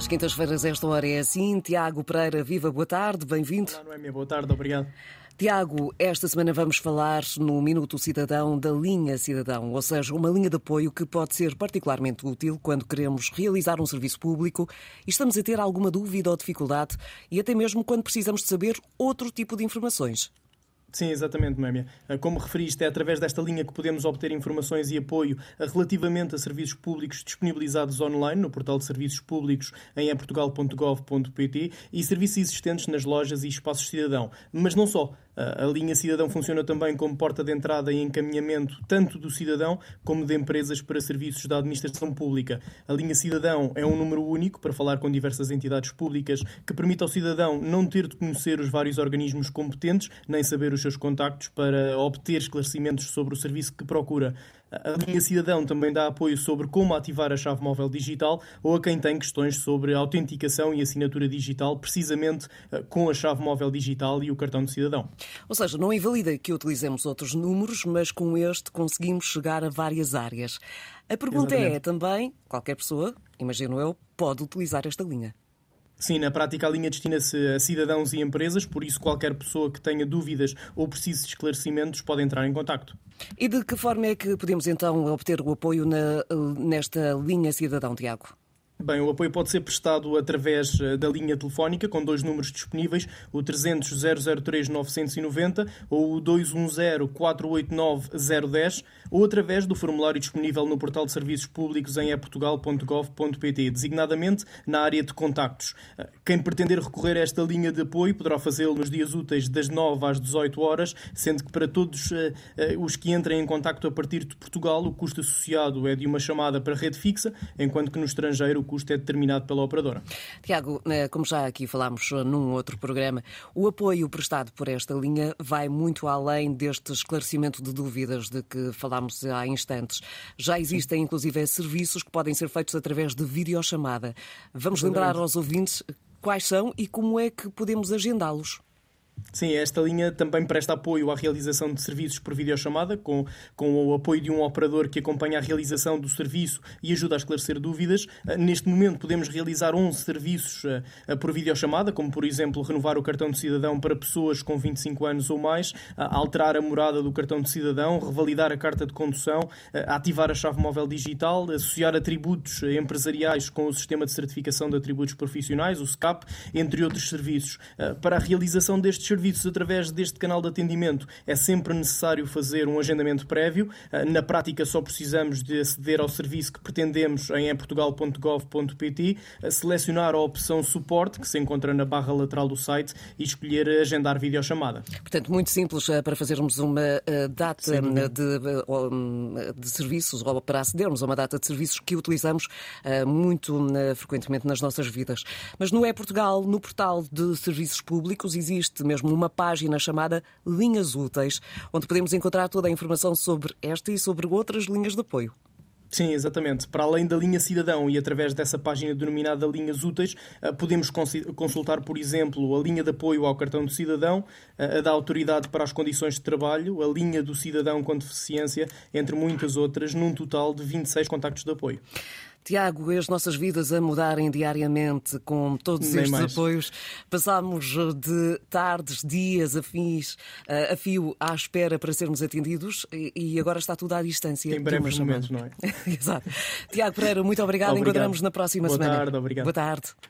Às quintas-feiras, esta hora é assim. Tiago Pereira, viva, boa tarde, bem-vindo. Olá, Noémia, boa tarde, obrigado. Tiago, esta semana vamos falar no Minuto Cidadão da linha Cidadão, ou seja, uma linha de apoio que pode ser particularmente útil quando queremos realizar um serviço público e estamos a ter alguma dúvida ou dificuldade e até mesmo quando precisamos de saber outro tipo de informações. Sim, exatamente, Mémia. Ah, como referiste, é através desta linha que podemos obter informações e apoio ah, relativamente a serviços públicos disponibilizados online no portal de serviços públicos em eportugal.gov.pt e serviços existentes nas lojas e espaços cidadão. Mas não só. A linha Cidadão funciona também como porta de entrada e encaminhamento tanto do cidadão como de empresas para serviços da administração pública. A linha Cidadão é um número único para falar com diversas entidades públicas que permite ao cidadão não ter de conhecer os vários organismos competentes nem saber os seus contactos para obter esclarecimentos sobre o serviço que procura. A linha Cidadão também dá apoio sobre como ativar a chave móvel digital ou a quem tem questões sobre autenticação e assinatura digital, precisamente eh, com a chave móvel digital e o cartão de cidadão. Ou seja, não invalida que utilizemos outros números, mas com este conseguimos chegar a várias áreas. A pergunta é Exatamente. é também: qualquer pessoa, imagino eu, pode utilizar esta linha. Sim, na prática a linha destina-se a cidadãos e empresas, por isso qualquer pessoa que tenha dúvidas ou precise de esclarecimentos pode entrar em contacto. E de que forma é que podemos então obter o apoio na, nesta linha cidadão, Tiago? Bem, o apoio pode ser prestado através eh, da linha telefónica, com dois números disponíveis, o 300 003 990 ou o 210 489 010, ou através do formulário disponível no portal de serviços públicos em eportugal.gov.pt, designadamente na área de contactos. Eh, quem pretender recorrer a esta linha de apoio poderá fazê-lo nos dias úteis das 9 às 18 horas, sendo que para todos uh, os que entrem em contacto a partir de Portugal, o custo associado é de uma chamada para rede fixa, enquanto que no estrangeiro custo é determinado pela operadora. Tiago, eh, como já aqui falámos num outro programa, o apoio prestado por esta linha vai muito além deste esclarecimento de dúvidas de que falámos há instantes. Já existem, inclusive, serviços que podem ser feitos através de videochamada. Vamos lembrar aos ouvintes quais são e como é que podemos agendá-los. Sim, esta linha também presta apoio à realização de serviços por videochamada, com, com o apoio de um operador que acompanha a realização do serviço e ajuda a esclarecer dúvidas. Ah, neste momento podemos realizar 11 serviços uh, por videochamada, como por exemplo renovar o cartão de cidadão para pessoas com 25 anos ou mais, uh, alterar a morada do cartão de cidadão, revalidar a carta de condução, ativar a chave móvel digital, associar atributos empresariais com o sistema de certificação de atributos profissionais, o SCAP, entre outros serviços. Para a realização destes serviços através deste canal de atendimento é sempre necessário fazer um agendamento prévio. Ah, na prática, só precisamos de aceder ao serviço que pretendemos em portugal.gov.pt, selecionar a opção suporte, que se encontra na barra lateral do site, e escolher agendar videochamada. Portanto, muito simples ah, para fazermos uma ah, data de, de serviços, ou para acedermos a uma data de serviços que utilizamos muito frequentemente nas nossas vidas. Mas no E-Portugal, no portal de serviços públicos, existe mesmo mesmo uma página chamada Linhas Úteis, onde podemos encontrar toda a informação sobre esta e sobre outras linhas de apoio. Sim, exatamente. Para além da linha cidadão e através dessa página denominada Linhas Úteis, eh, podemos consultar, por exemplo, a linha de apoio ao cartão do cidadão, eh, a da autoridade para as condições de trabalho, a linha do cidadão com deficiência, entre muitas outras, num total de 26 contactos de apoio. Tiago, as nossas vidas a mudarem diariamente com todos Nem estes mais. apoios. Passámos de tardes, dias, afins, a fio à espera para sermos atendidos e agora está tudo à distância. Em breves momentos, não é? Exato. Tiago Pereira, muito obrigado. obrigado. Encontramos na próxima Boa semana. Boa tarde, obrigado. Boa tarde.